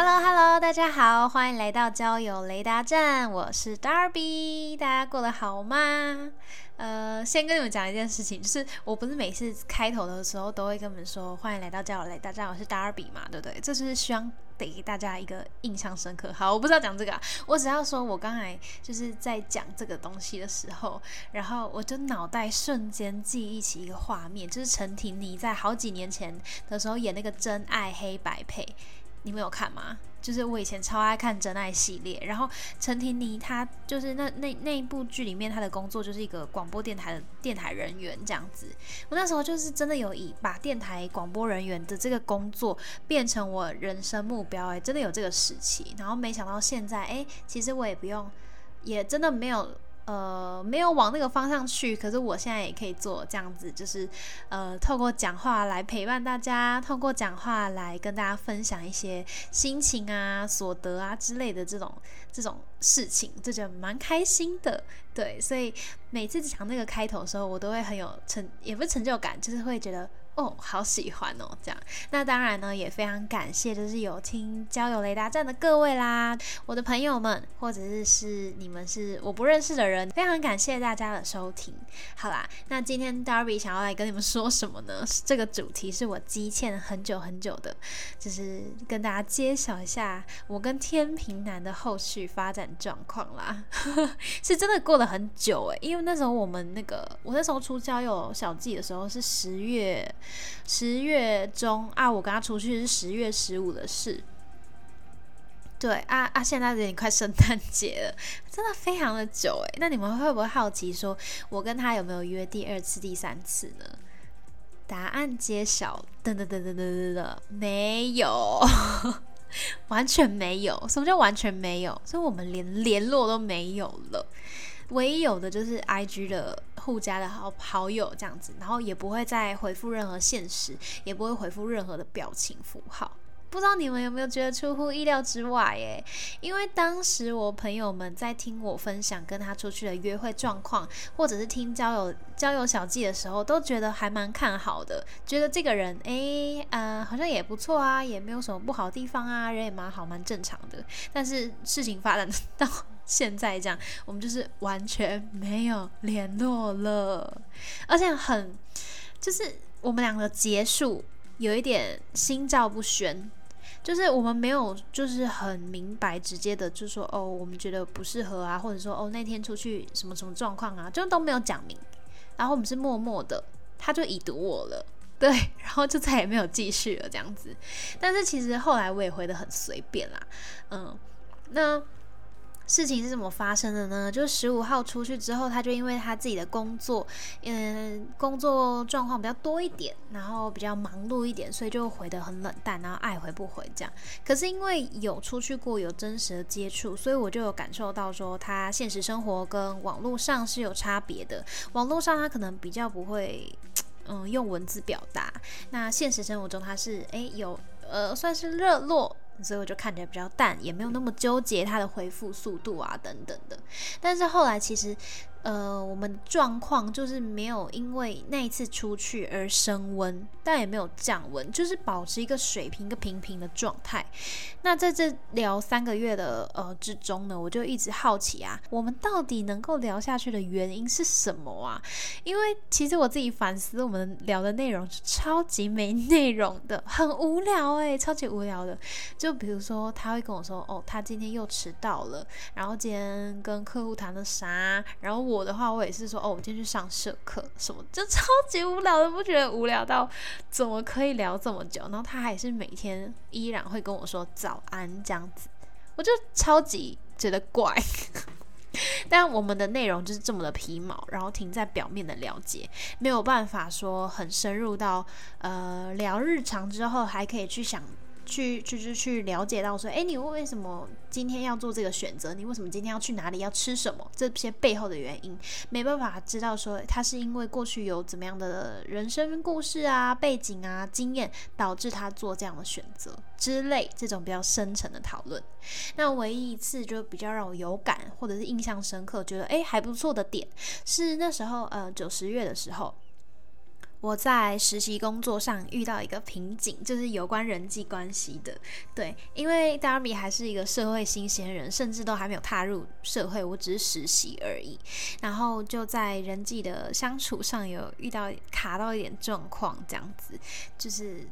Hello Hello，大家好，欢迎来到交友雷达站，我是 Darby，大家过得好吗？呃，先跟你们讲一件事情，就是我不是每次开头的时候都会跟你们说欢迎来到交友雷达站，我是 Darby 嘛，对不对？这是希望得给大家一个印象深刻。好，我不知道讲这个，啊我只要说我刚才就是在讲这个东西的时候，然后我就脑袋瞬间记忆起一个画面，就是陈婷妮在好几年前的时候演那个《真爱黑白配》。你们有看吗？就是我以前超爱看《真爱》系列，然后陈婷妮她就是那那那一部剧里面，她的工作就是一个广播电台的电台人员这样子。我那时候就是真的有以把电台广播人员的这个工作变成我人生目标，哎，真的有这个时期。然后没想到现在，哎，其实我也不用，也真的没有。呃，没有往那个方向去，可是我现在也可以做这样子，就是呃，透过讲话来陪伴大家，透过讲话来跟大家分享一些心情啊、所得啊之类的这种这种事情，这就蛮开心的。对，所以每次讲那个开头的时候，我都会很有成，也不是成就感，就是会觉得。哦，好喜欢哦，这样。那当然呢，也非常感谢，就是有听交友雷达站的各位啦，我的朋友们，或者是是你们是我不认识的人，非常感谢大家的收听。好啦，那今天 Darby 想要来跟你们说什么呢？这个主题是我积欠很久很久的，就是跟大家揭晓一下我跟天平男的后续发展状况啦。是真的过了很久诶，因为那时候我们那个，我那时候出交友小记的时候是十月。十月中啊，我跟他出去是十月十五的事。对啊啊，现在有点快圣诞节了，真的非常的久诶。那你们会不会好奇，说我跟他有没有约第二次、第三次呢？答案揭晓，噔噔噔噔噔噔噔，没有，完全没有。什么叫完全没有？所以我们连联络都没有了。唯一有的就是 I G 的互加的好好友这样子，然后也不会再回复任何现实，也不会回复任何的表情符号。不知道你们有没有觉得出乎意料之外？耶？因为当时我朋友们在听我分享跟他出去的约会状况，或者是听交友交友小记的时候，都觉得还蛮看好的，觉得这个人诶，呃，好像也不错啊，也没有什么不好地方啊，人也蛮好，蛮正常的。但是事情发展到。现在这样，我们就是完全没有联络了，而且很，就是我们两个结束有一点心照不宣，就是我们没有就是很明白直接的就说哦，我们觉得不适合啊，或者说哦那天出去什么什么状况啊，就都没有讲明，然后我们是默默的，他就已读我了，对，然后就再也没有继续了这样子，但是其实后来我也回的很随便啦，嗯，那。事情是怎么发生的呢？就是十五号出去之后，他就因为他自己的工作，嗯，工作状况比较多一点，然后比较忙碌一点，所以就回得很冷淡，然后爱回不回这样。可是因为有出去过，有真实的接触，所以我就有感受到说，他现实生活跟网络上是有差别的。网络上他可能比较不会，嗯，用文字表达。那现实生活中他是，诶，有，呃，算是热络。所以我就看起来比较淡，也没有那么纠结他的回复速度啊等等的。但是后来其实。呃，我们状况就是没有因为那一次出去而升温，但也没有降温，就是保持一个水平、一个平平的状态。那在这聊三个月的呃之中呢，我就一直好奇啊，我们到底能够聊下去的原因是什么啊？因为其实我自己反思，我们聊的内容是超级没内容的，很无聊诶，超级无聊的。就比如说，他会跟我说，哦，他今天又迟到了，然后今天跟客户谈了啥，然后。我我的话，我也是说，哦，我今天去上社课，什么就超级无聊的，不觉得无聊到怎么可以聊这么久？然后他还是每天依然会跟我说早安这样子，我就超级觉得怪。但我们的内容就是这么的皮毛，然后停在表面的了解，没有办法说很深入到呃聊日常之后，还可以去想。去就是去了解到说，哎，你为什么今天要做这个选择？你为什么今天要去哪里？要吃什么？这些背后的原因，没办法知道说他是因为过去有怎么样的人生故事啊、背景啊、经验，导致他做这样的选择之类，这种比较深层的讨论。那唯一一次就比较让我有感或者是印象深刻，觉得哎还不错的点，是那时候呃九十月的时候。我在实习工作上遇到一个瓶颈，就是有关人际关系的。对，因为 Darby 还是一个社会新鲜人，甚至都还没有踏入社会，我只是实习而已。然后就在人际的相处上有遇到卡到一点状况，这样子就是。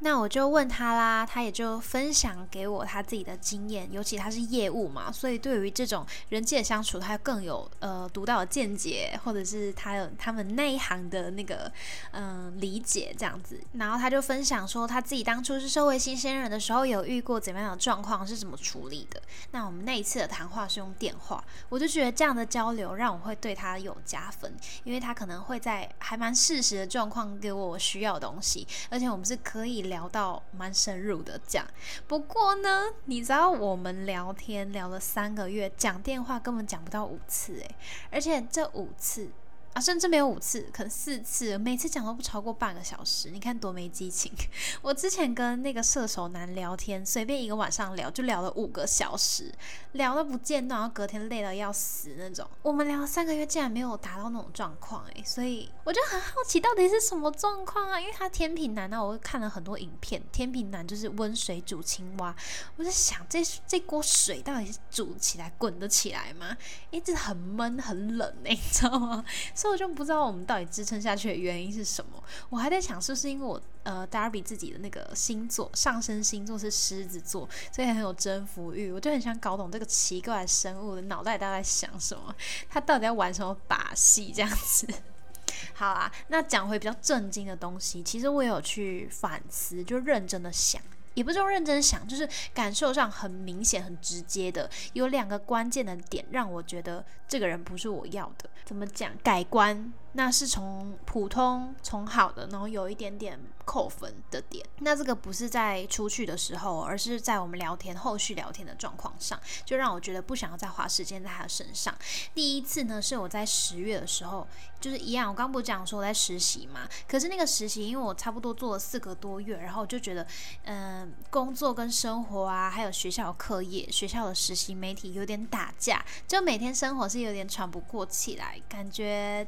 那我就问他啦，他也就分享给我他自己的经验，尤其他是业务嘛，所以对于这种人际的相处，他更有呃独到的见解，或者是他有他们那一行的那个嗯理解这样子。然后他就分享说，他自己当初是社会新鲜人的时候，有遇过怎么样的状况，是怎么处理的。那我们那一次的谈话是用电话，我就觉得这样的交流让我会对他有加分，因为他可能会在还蛮适时的状况给我需要的东西，而且我们是可以。聊到蛮深入的讲，不过呢，你知道我们聊天聊了三个月，讲电话根本讲不到五次诶，而且这五次。啊甚至没有五次，可能四次，每次讲都不超过半个小时。你看多没激情！我之前跟那个射手男聊天，随便一个晚上聊就聊了五个小时，聊的不间断，然后隔天累到要死那种。我们聊了三个月，竟然没有达到那种状况诶，所以我就很好奇，到底是什么状况啊？因为他天平男呢，我看了很多影片，天平男就是温水煮青蛙。我在想，这这锅水到底是煮起来滚得起来吗？一直很闷很冷诶，你知道吗？所以我就不知道我们到底支撑下去的原因是什么。我还在想，是不是因为我呃，Darby 自己的那个星座上升星座是狮子座，所以很有征服欲。我就很想搞懂这个奇怪的生物的脑袋到底在想什么，他到底在玩什么把戏这样子。好啊，那讲回比较震惊的东西，其实我有去反思，就认真的想。也不是用认真想，就是感受上很明显、很直接的，有两个关键的点让我觉得这个人不是我要的。怎么讲？改观。那是从普通从好的，然后有一点点扣分的点。那这个不是在出去的时候，而是在我们聊天后续聊天的状况上，就让我觉得不想要再花时间在他身上。第一次呢，是我在十月的时候，就是一样，我刚不讲说我在实习嘛。可是那个实习，因为我差不多做了四个多月，然后就觉得，嗯，工作跟生活啊，还有学校课业、学校的实习媒体有点打架，就每天生活是有点喘不过气来，感觉。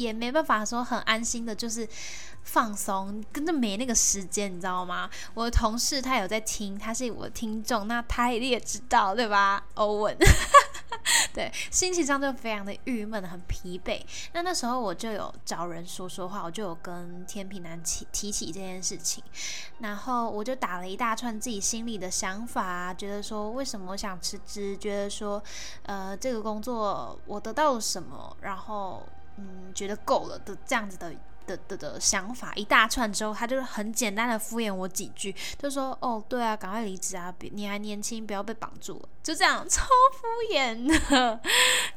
也没办法说很安心的，就是放松，根本没那个时间，你知道吗？我的同事他有在听，他是我的听众，那他也知道，对吧？欧文，对，心情上就非常的郁闷，很疲惫。那那时候我就有找人说说话，我就有跟天平男提提起这件事情，然后我就打了一大串自己心里的想法，觉得说为什么我想辞职，觉得说呃这个工作我得到了什么，然后。嗯，觉得够了的这样子的的的的想法一大串之后，他就很简单的敷衍我几句，就说：“哦，对啊，赶快离职啊，别你还年轻，不要被绑住了。”就这样，超敷衍的，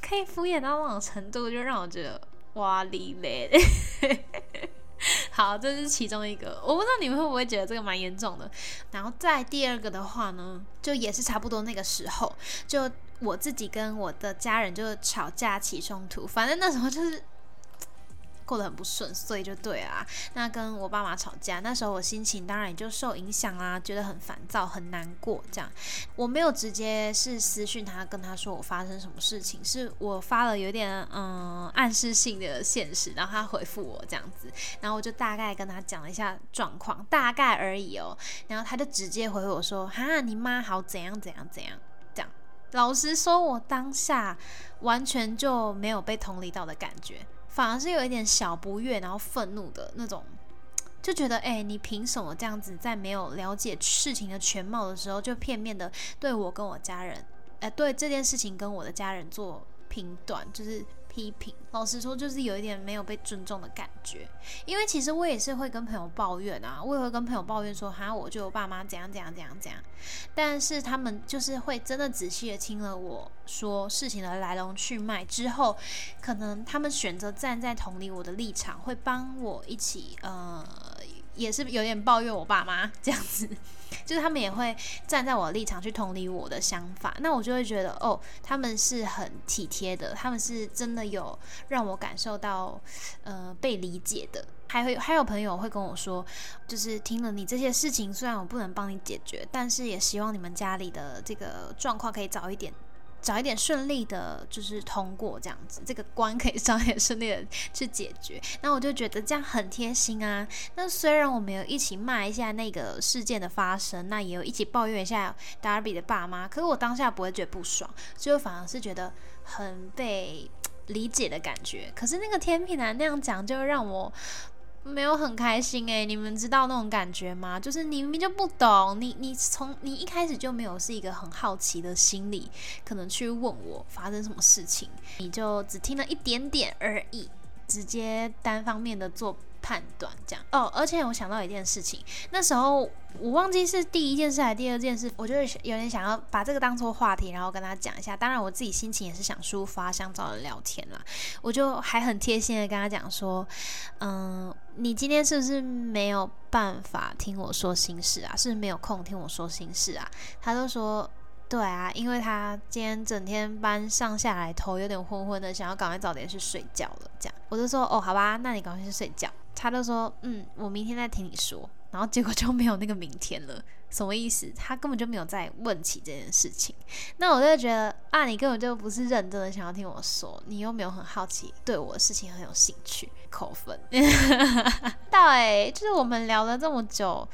可以敷衍到那种程度，就让我觉得哇哩嘞。好，这是其中一个，我不知道你们会不会觉得这个蛮严重的。然后再第二个的话呢，就也是差不多那个时候，就我自己跟我的家人就吵架起冲突，反正那时候就是。过得很不顺遂就对啊。那跟我爸妈吵架，那时候我心情当然也就受影响啊，觉得很烦躁、很难过。这样，我没有直接是私讯他，跟他说我发生什么事情，是我发了有点嗯暗示性的现实，然后他回复我这样子，然后我就大概跟他讲了一下状况，大概而已哦。然后他就直接回我说：“哈，你妈好怎样怎样怎样。”这样，老实说，我当下完全就没有被同理到的感觉。反而是有一点小不悦，然后愤怒的那种，就觉得，哎，你凭什么这样子，在没有了解事情的全貌的时候，就片面的对我跟我家人，哎，对这件事情跟我的家人做评断，就是。批评，老实说，就是有一点没有被尊重的感觉。因为其实我也是会跟朋友抱怨啊，我也会跟朋友抱怨说，哈，我就我爸妈怎样怎样怎样怎样。但是他们就是会真的仔细的听了我说事情的来龙去脉之后，可能他们选择站在同理我的立场，会帮我一起呃也是有点抱怨我爸妈这样子，就是他们也会站在我的立场去同理我的想法，那我就会觉得哦，他们是很体贴的，他们是真的有让我感受到呃被理解的。还会还有朋友会跟我说，就是听了你这些事情，虽然我不能帮你解决，但是也希望你们家里的这个状况可以早一点。找一点顺利的，就是通过这样子，这个关可以早一点顺利的去解决。那我就觉得这样很贴心啊。那虽然我们有一起骂一下那个事件的发生，那也有一起抱怨一下达尔比的爸妈，可是我当下不会觉得不爽，就反而是觉得很被理解的感觉。可是那个天平男那样讲，就让我。没有很开心诶，你们知道那种感觉吗？就是你明明就不懂，你你从你一开始就没有是一个很好奇的心理，可能去问我发生什么事情，你就只听了一点点而已，直接单方面的做。判断这样哦，而且我想到一件事情，那时候我忘记是第一件事还是第二件事，我就是有点想要把这个当做话题，然后跟他讲一下。当然我自己心情也是想抒发，想找人聊天啦。我就还很贴心的跟他讲说，嗯，你今天是不是没有办法听我说心事啊？是不是没有空听我说心事啊？他就说。对啊，因为他今天整天班上下来，头有点昏昏的，想要赶快早点去睡觉了。这样，我就说哦，好吧，那你赶快去睡觉。他就说嗯，我明天再听你说。然后结果就没有那个明天了，什么意思？他根本就没有再问起这件事情。那我就觉得啊，你根本就不是认真的想要听我说，你又没有很好奇，对我的事情很有兴趣，扣分。对，就是我们聊了这么久。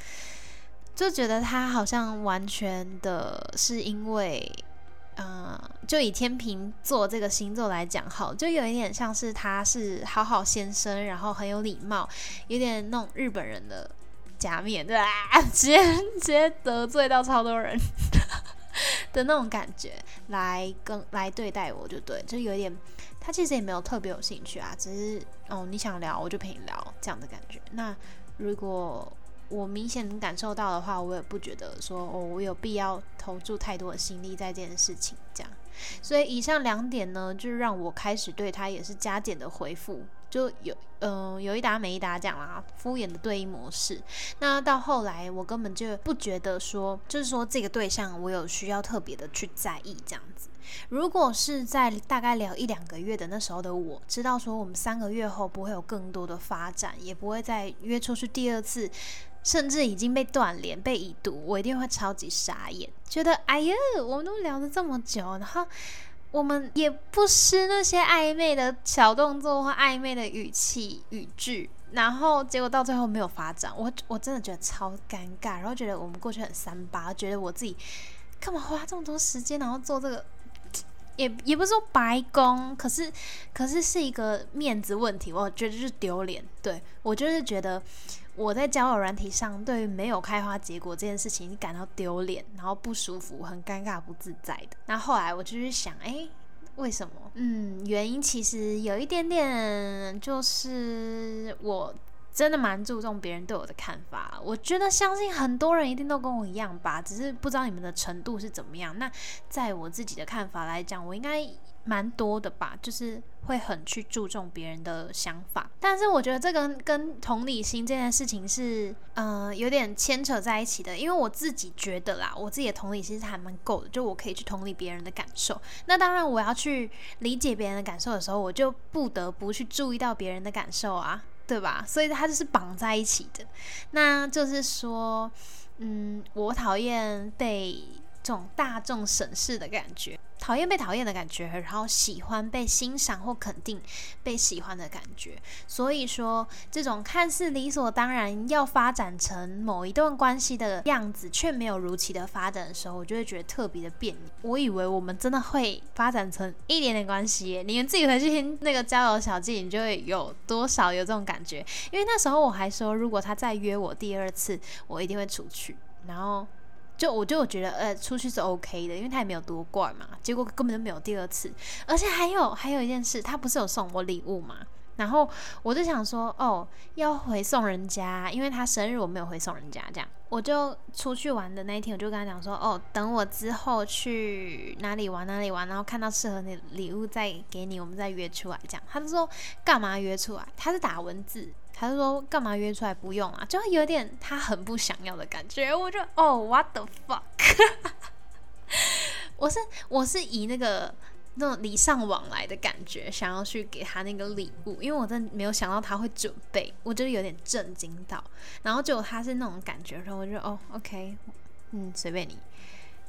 就觉得他好像完全的是因为，嗯，就以天平座这个星座来讲，好，就有一点像是他是好好先生，然后很有礼貌，有点那种日本人的假面，对吧？直接直接得罪到超多人的 那种感觉，来跟来对待我就对，就有点，他其实也没有特别有兴趣啊，只是哦你想聊我就陪你聊这样的感觉。那如果我明显能感受到的话，我也不觉得说哦，我有必要投注太多的心力在这件事情这样。所以以上两点呢，就让我开始对他也是加减的回复，就有嗯有一搭没一答讲啦，敷衍的对应模式。那到后来，我根本就不觉得说，就是说这个对象我有需要特别的去在意这样子。如果是在大概聊一两个月的那时候的我，知道说我们三个月后不会有更多的发展，也不会再约出去第二次。甚至已经被断联、被已读，我一定会超级傻眼，觉得哎呀，我们都聊了这么久，然后我们也不失那些暧昧的小动作或暧昧的语气语句，然后结果到最后没有发展，我我真的觉得超尴尬，然后觉得我们过去很三八，觉得我自己干嘛花这么多时间，然后做这个，也也不是说白工，可是可是是一个面子问题，我觉得就是丢脸，对我就是觉得。我在交友软体上，对于没有开花结果这件事情感到丢脸，然后不舒服，很尴尬、不自在的。那后来我就去想，哎，为什么？嗯，原因其实有一点点，就是我真的蛮注重别人对我的看法。我觉得相信很多人一定都跟我一样吧，只是不知道你们的程度是怎么样。那在我自己的看法来讲，我应该。蛮多的吧，就是会很去注重别人的想法，但是我觉得这个跟同理心这件事情是，呃，有点牵扯在一起的。因为我自己觉得啦，我自己的同理心是还蛮够的，就我可以去同理别人的感受。那当然，我要去理解别人的感受的时候，我就不得不去注意到别人的感受啊，对吧？所以它就是绑在一起的。那就是说，嗯，我讨厌被这种大众审视的感觉。讨厌被讨厌的感觉，然后喜欢被欣赏或肯定被喜欢的感觉。所以说，这种看似理所当然要发展成某一段关系的样子，却没有如期的发展的时候，我就会觉得特别的别扭。我以为我们真的会发展成一点点关系，你们自己回去听那个交友小记，你就会有多少有这种感觉。因为那时候我还说，如果他再约我第二次，我一定会出去。然后。就我就觉得，呃，出去是 OK 的，因为他也没有多怪嘛。结果根本就没有第二次，而且还有还有一件事，他不是有送我礼物嘛？然后我就想说，哦，要回送人家，因为他生日我没有回送人家，这样我就出去玩的那一天，我就跟他讲说，哦，等我之后去哪里玩哪里玩，然后看到适合你礼物再给你，我们再约出来这样。他就说干嘛约出来？他是打文字。他就说干嘛约出来不用啊，就有点他很不想要的感觉。我就哦，what the fuck，我是我是以那个。那种礼尚往来的感觉，想要去给他那个礼物，因为我真的没有想到他会准备，我觉得有点震惊到。然后结果他是那种感觉然后，我就哦，OK，嗯，随便你。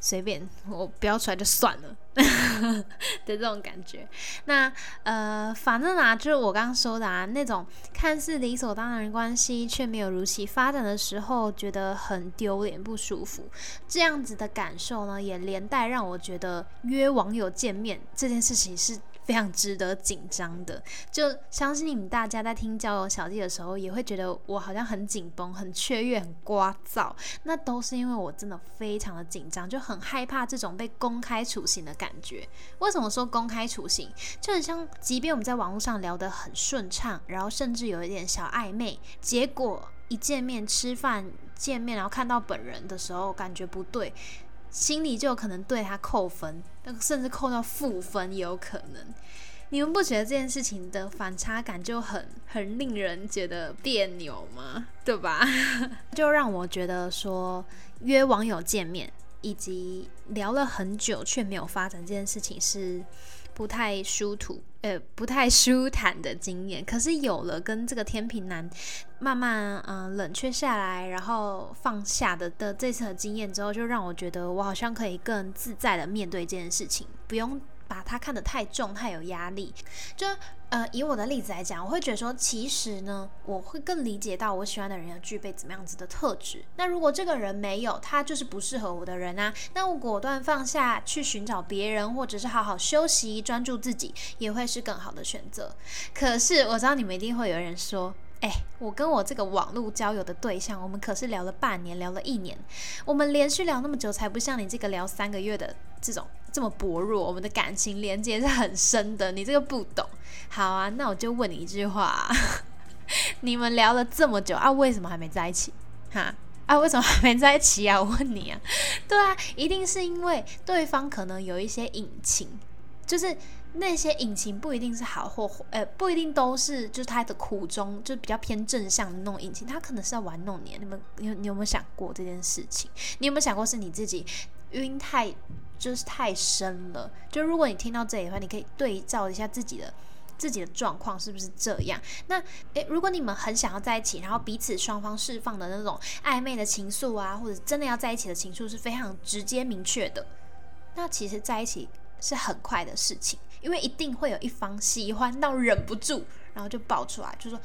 随便我标出来就算了 的这种感觉，那呃，反正啊，就是我刚刚说的啊，那种看似理所当然的关系却没有如期发展的时候，觉得很丢脸不舒服，这样子的感受呢，也连带让我觉得约网友见面这件事情是。非常值得紧张的，就相信你们大家在听交友小弟的时候，也会觉得我好像很紧绷、很雀跃、很聒噪，那都是因为我真的非常的紧张，就很害怕这种被公开处刑的感觉。为什么说公开处刑？就很像，即便我们在网络上聊得很顺畅，然后甚至有一点小暧昧，结果一见面吃饭见面，然后看到本人的时候，感觉不对。心里就有可能对他扣分，那甚至扣到负分也有可能。你们不觉得这件事情的反差感就很很令人觉得别扭吗？对吧？就让我觉得说约网友见面以及聊了很久却没有发展这件事情是。不太舒服，呃，不太舒坦的经验。可是有了跟这个天平男慢慢嗯冷却下来，然后放下的的这次的经验之后，就让我觉得我好像可以更自在的面对这件事情，不用。把它看得太重，太有压力。就呃，以我的例子来讲，我会觉得说，其实呢，我会更理解到我喜欢的人要具备怎么样子的特质。那如果这个人没有，他就是不适合我的人啊。那我果断放下去寻找别人，或者是好好休息，专注自己，也会是更好的选择。可是我知道你们一定会有人说。哎，我跟我这个网络交友的对象，我们可是聊了半年，聊了一年，我们连续聊那么久，才不像你这个聊三个月的这种这么薄弱。我们的感情连接是很深的，你这个不懂。好啊，那我就问你一句话：你们聊了这么久啊，为什么还没在一起？哈啊，为什么还没在一起啊？我问你啊，对啊，一定是因为对方可能有一些隐情，就是。那些引擎不一定是好或呃，不一定都是，就是它的苦衷，就比较偏正向的那种引擎，它可能是在玩弄你。你们，你你有没有想过这件事情？你有没有想过是你自己晕太，就是太深了？就如果你听到这里的话，你可以对照一下自己的自己的状况是不是这样？那诶，如果你们很想要在一起，然后彼此双方释放的那种暧昧的情愫啊，或者真的要在一起的情愫是非常直接明确的，那其实在一起是很快的事情。因为一定会有一方喜欢到忍不住，然后就爆出来，就说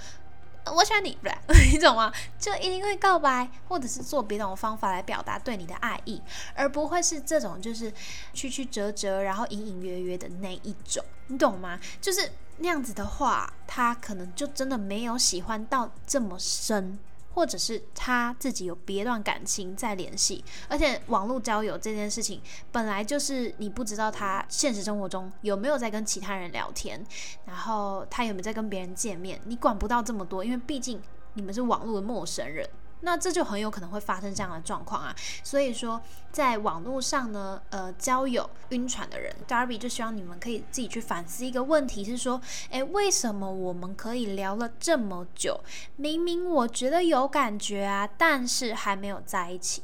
我喜欢你，你懂吗？就一定会告白，或者是做别种方法来表达对你的爱意，而不会是这种就是曲曲折折，然后隐隐约约的那一种，你懂吗？就是那样子的话，他可能就真的没有喜欢到这么深。或者是他自己有别段感情在联系，而且网络交友这件事情本来就是你不知道他现实生活中有没有在跟其他人聊天，然后他有没有在跟别人见面，你管不到这么多，因为毕竟你们是网络的陌生人。那这就很有可能会发生这样的状况啊，所以说在网络上呢，呃，交友晕船的人，Darby 就希望你们可以自己去反思一个问题，是说，诶，为什么我们可以聊了这么久，明明我觉得有感觉啊，但是还没有在一起？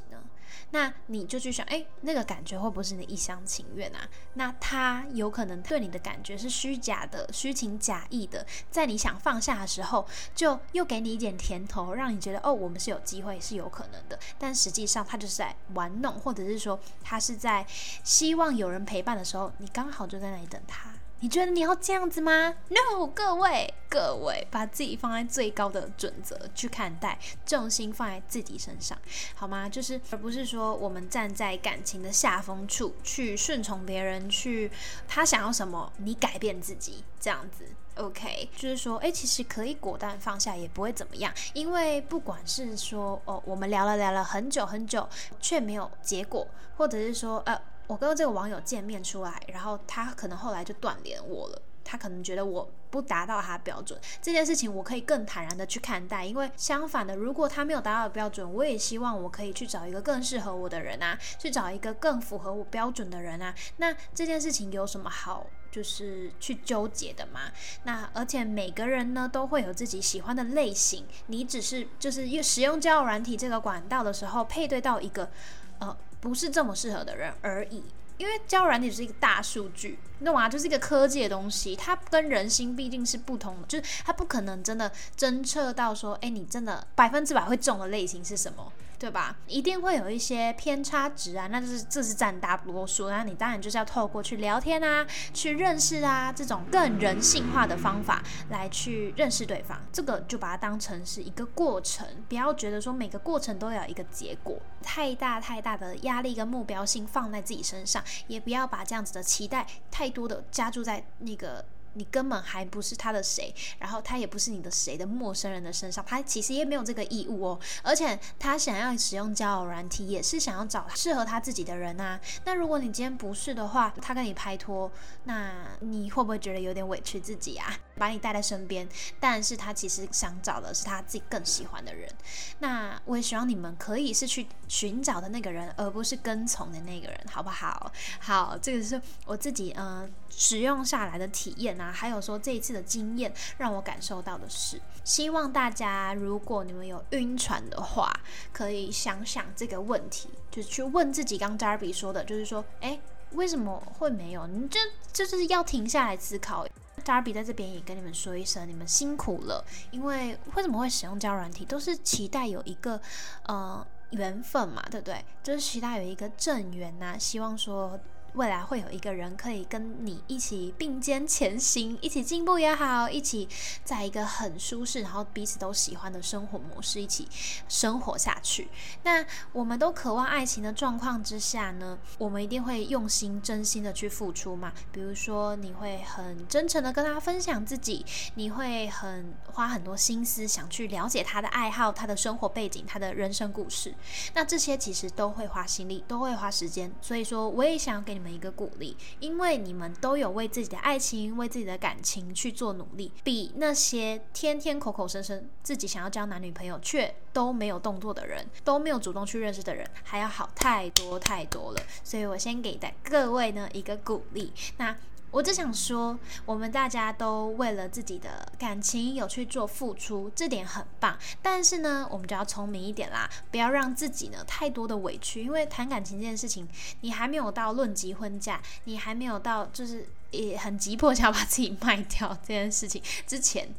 那你就去想，哎，那个感觉会不会是你一厢情愿啊？那他有可能对你的感觉是虚假的、虚情假意的，在你想放下的时候，就又给你一点甜头，让你觉得哦，我们是有机会，是有可能的。但实际上他就是在玩弄，或者是说他是在希望有人陪伴的时候，你刚好就在那里等他。你觉得你要这样子吗？No，各位，各位，把自己放在最高的准则去看待，重心放在自己身上，好吗？就是，而不是说我们站在感情的下风处去顺从别人，去他想要什么，你改变自己这样子。OK，就是说，诶，其实可以果断放下，也不会怎么样，因为不管是说，哦，我们聊了聊了很久很久，却没有结果，或者是说，呃。我跟这个网友见面出来，然后他可能后来就断联我了。他可能觉得我不达到他标准，这件事情我可以更坦然的去看待。因为相反的，如果他没有达到标准，我也希望我可以去找一个更适合我的人啊，去找一个更符合我标准的人啊。那这件事情有什么好就是去纠结的吗。那而且每个人呢都会有自己喜欢的类型，你只是就是用使用交友软体这个管道的时候，配对到一个呃不是这么适合的人而已。因为交友软体是一个大数据，你懂吗？就是一个科技的东西，它跟人心毕竟是不同的，就是它不可能真的侦测到说，哎，你真的百分之百会中的类型是什么。对吧？一定会有一些偏差值啊，那就是这是占大多数。那你当然就是要透过去聊天啊，去认识啊，这种更人性化的方法来去认识对方。这个就把它当成是一个过程，不要觉得说每个过程都要一个结果，太大太大的压力跟目标性放在自己身上，也不要把这样子的期待太多的加注在那个。你根本还不是他的谁，然后他也不是你的谁的陌生人的身上，他其实也没有这个义务哦。而且他想要使用交友软体，也是想要找适合他自己的人啊。那如果你今天不是的话，他跟你拍拖，那你会不会觉得有点委屈自己啊？把你带在身边，但是他其实想找的是他自己更喜欢的人。那我也希望你们可以是去寻找的那个人，而不是跟从的那个人，好不好？好，这个是我自己嗯使用下来的体验。那还有说这一次的经验让我感受到的是，希望大家如果你们有晕船的话，可以想想这个问题，就去问自己，刚 Darby 说的，就是说，哎，为什么会没有？你这就是要停下来思考。Darby 在这边也跟你们说一声，你们辛苦了，因为为什么会使用交软体，都是期待有一个呃缘分嘛，对不对？就是期待有一个正缘呐，希望说。未来会有一个人可以跟你一起并肩前行，一起进步也好，一起在一个很舒适，然后彼此都喜欢的生活模式一起生活下去。那我们都渴望爱情的状况之下呢，我们一定会用心、真心的去付出嘛。比如说，你会很真诚的跟他分享自己，你会很花很多心思想去了解他的爱好、他的生活背景、他的人生故事。那这些其实都会花心力，都会花时间。所以说，我也想给你。们一个鼓励，因为你们都有为自己的爱情、为自己的感情去做努力，比那些天天口口声声自己想要交男女朋友却都没有动作的人，都没有主动去认识的人还要好太多太多了。所以我先给的各位呢一个鼓励。那。我只想说，我们大家都为了自己的感情有去做付出，这点很棒。但是呢，我们就要聪明一点啦，不要让自己呢太多的委屈。因为谈感情这件事情，你还没有到论及婚嫁，你还没有到就是也很急迫想要把自己卖掉这件事情之前，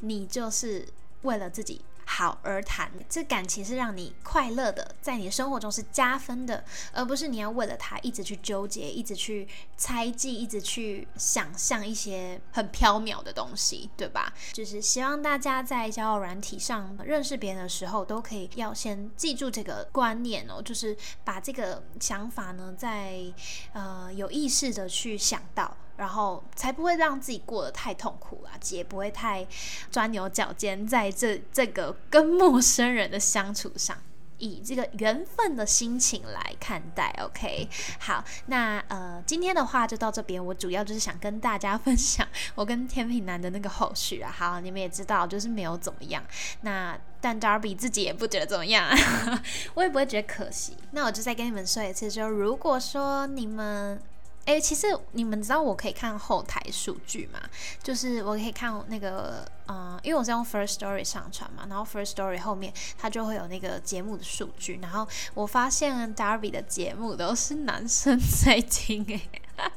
你就是为了自己。好而谈，这感情是让你快乐的，在你的生活中是加分的，而不是你要为了他一直去纠结，一直去猜忌，一直去想象一些很缥缈的东西，对吧？就是希望大家在交友软体上认识别人的时候，都可以要先记住这个观念哦，就是把这个想法呢，在呃有意识的去想到。然后才不会让自己过得太痛苦啊，也不会太钻牛角尖，在这这个跟陌生人的相处上，以这个缘分的心情来看待。OK，好，那呃今天的话就到这边，我主要就是想跟大家分享我跟天平男的那个后续啊。好，你们也知道，就是没有怎么样。那但 Darby 自己也不觉得怎么样，我也不会觉得可惜。那我就再跟你们说一次，就如果说你们。哎，其实你们知道我可以看后台数据吗？就是我可以看那个，嗯，因为我是用 First Story 上传嘛，然后 First Story 后面它就会有那个节目的数据，然后我发现 Darby 的节目都是男生在听，哎，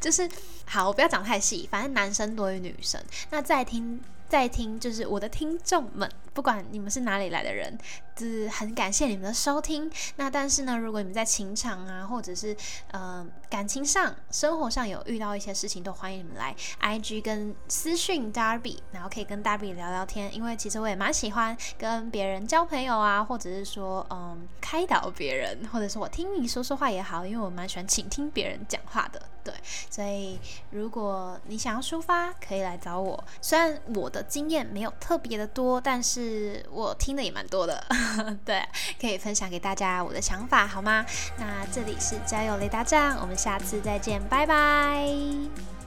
就是好，我不要讲太细，反正男生多于女生，那在听。在听，就是我的听众们，不管你们是哪里来的人，是很感谢你们的收听。那但是呢，如果你们在情场啊，或者是呃感情上、生活上有遇到一些事情，都欢迎你们来 IG 跟私讯 Darby，然后可以跟 Darby 聊聊天。因为其实我也蛮喜欢跟别人交朋友啊，或者是说嗯开导别人，或者是我听你说说话也好，因为我蛮喜欢倾听别人讲话的。对，所以如果你想要抒发，可以来找我。虽然我的经验没有特别的多，但是我听的也蛮多的。对，可以分享给大家我的想法，好吗？那这里是加油雷达站，我们下次再见，拜拜。